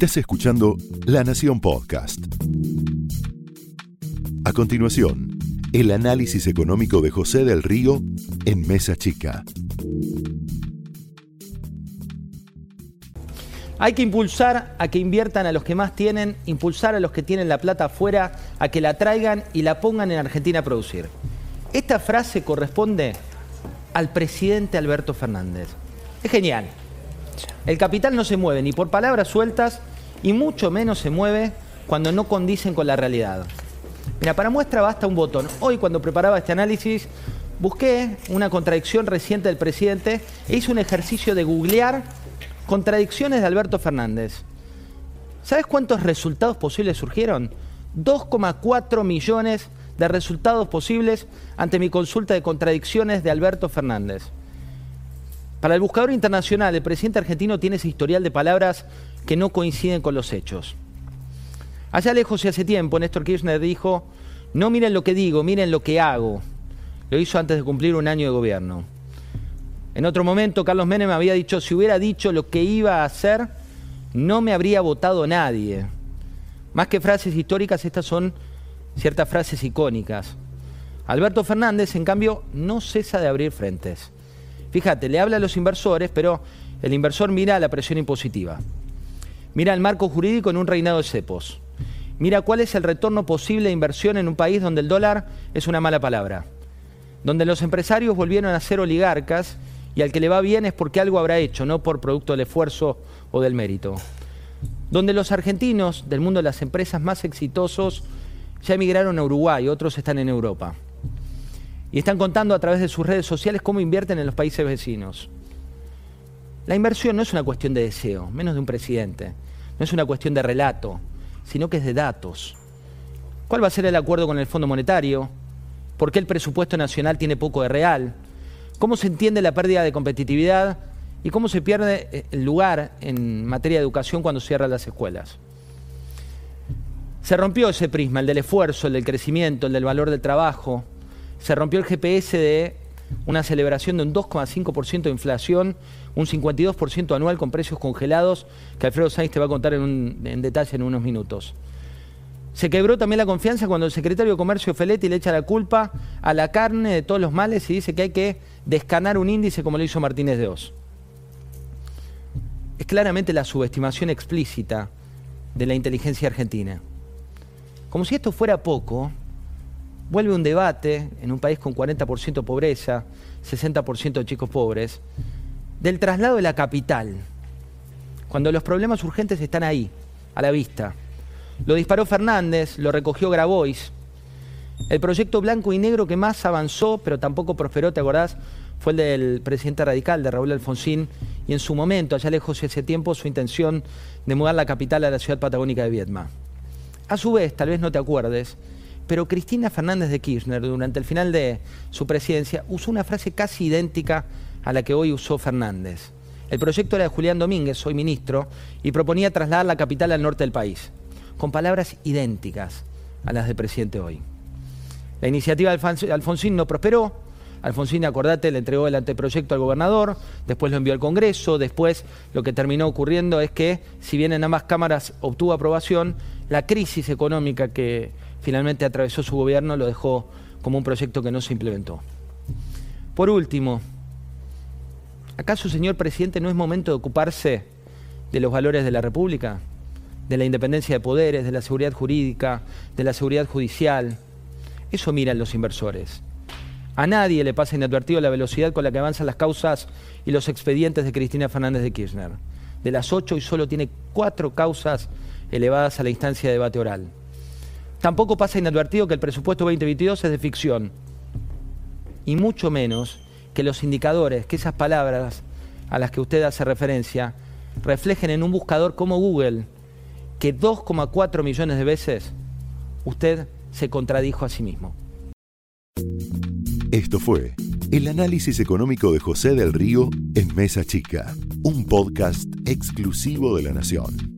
Estás escuchando La Nación Podcast. A continuación, el análisis económico de José del Río en Mesa Chica. Hay que impulsar a que inviertan a los que más tienen, impulsar a los que tienen la plata afuera, a que la traigan y la pongan en Argentina a producir. Esta frase corresponde al presidente Alberto Fernández. Es genial. El capital no se mueve ni por palabras sueltas y mucho menos se mueve cuando no condicen con la realidad. Mira, para muestra basta un botón. Hoy cuando preparaba este análisis busqué una contradicción reciente del presidente e hice un ejercicio de googlear contradicciones de Alberto Fernández. ¿Sabes cuántos resultados posibles surgieron? 2,4 millones de resultados posibles ante mi consulta de contradicciones de Alberto Fernández. Para el buscador internacional, el presidente argentino tiene ese historial de palabras que no coinciden con los hechos. Allá lejos y hace tiempo, Néstor Kirchner dijo, no miren lo que digo, miren lo que hago. Lo hizo antes de cumplir un año de gobierno. En otro momento, Carlos Menem había dicho, si hubiera dicho lo que iba a hacer, no me habría votado nadie. Más que frases históricas, estas son ciertas frases icónicas. Alberto Fernández, en cambio, no cesa de abrir frentes. Fíjate, le habla a los inversores, pero el inversor mira la presión impositiva. Mira el marco jurídico en un reinado de cepos. Mira cuál es el retorno posible de inversión en un país donde el dólar es una mala palabra. Donde los empresarios volvieron a ser oligarcas y al que le va bien es porque algo habrá hecho, no por producto del esfuerzo o del mérito. Donde los argentinos del mundo de las empresas más exitosos ya emigraron a Uruguay, otros están en Europa y están contando a través de sus redes sociales cómo invierten en los países vecinos. La inversión no es una cuestión de deseo, menos de un presidente, no es una cuestión de relato, sino que es de datos. ¿Cuál va a ser el acuerdo con el Fondo Monetario? ¿Por qué el presupuesto nacional tiene poco de real? ¿Cómo se entiende la pérdida de competitividad? ¿Y cómo se pierde eh, el lugar en materia de educación cuando cierran las escuelas? Se rompió ese prisma, el del esfuerzo, el del crecimiento, el del valor del trabajo, se rompió el GPS de una celebración de un 2,5% de inflación, un 52% anual con precios congelados, que Alfredo Sainz te va a contar en, en, detalle en unos minutos. Se quebró también la confianza cuando el secretario de Comercio Feletti le echa la culpa a la carne de todos los males y dice que hay que descanar un índice como lo hizo Martínez de Oz. Es claramente la subestimación explícita de la inteligencia argentina. Como si esto fuera poco, vuelve un debate en un país con 40% de pobreza, 60% de chicos pobres, del traslado de la capital, cuando los problemas urgentes están ahí, a la vista. Lo disparó Fernández, lo recogió Grabois. El proyecto blanco y negro que más avanzó, pero tampoco prosperó, ¿te acordás? Fue el del presidente radical, de Raúl Alfonsín, y en su momento, allá lejos de ese tiempo, su intención de mudar la capital a la ciudad patagónica de Viedma. A su vez, tal vez no te acuerdes, pero Cristina Fernández de Kirchner, durante el final de su presidencia, usó una frase casi idéntica a la que hoy usó Fernández. El proyecto era de Julián Domínguez, hoy ministro, y proponía trasladar la capital al norte del país, con palabras idénticas a las del presidente hoy. La iniciativa de Alfonsín no prosperó. Alfonsín, acordate, le entregó el anteproyecto al gobernador, después lo envió al Congreso, después lo que terminó ocurriendo es que, si bien en ambas cámaras obtuvo aprobación, la crisis económica que finalmente atravesó su gobierno lo dejó como un proyecto que no se implementó. Por último, ¿acaso, señor presidente, no es momento de ocuparse de los valores de la República? De la independencia de poderes, de la seguridad jurídica, de la seguridad judicial. Eso miran los inversores. A nadie le pasa inadvertido la velocidad con la que avanzan las causas y los expedientes de Cristina Fernández de Kirchner. De las ocho y solo tiene cuatro causas elevadas a la instancia de debate oral. Tampoco pasa inadvertido que el presupuesto 2022 es de ficción. Y mucho menos que los indicadores, que esas palabras a las que usted hace referencia, reflejen en un buscador como Google que 2,4 millones de veces usted se contradijo a sí mismo. Esto fue el análisis económico de José del Río en Mesa Chica, un podcast exclusivo de la Nación.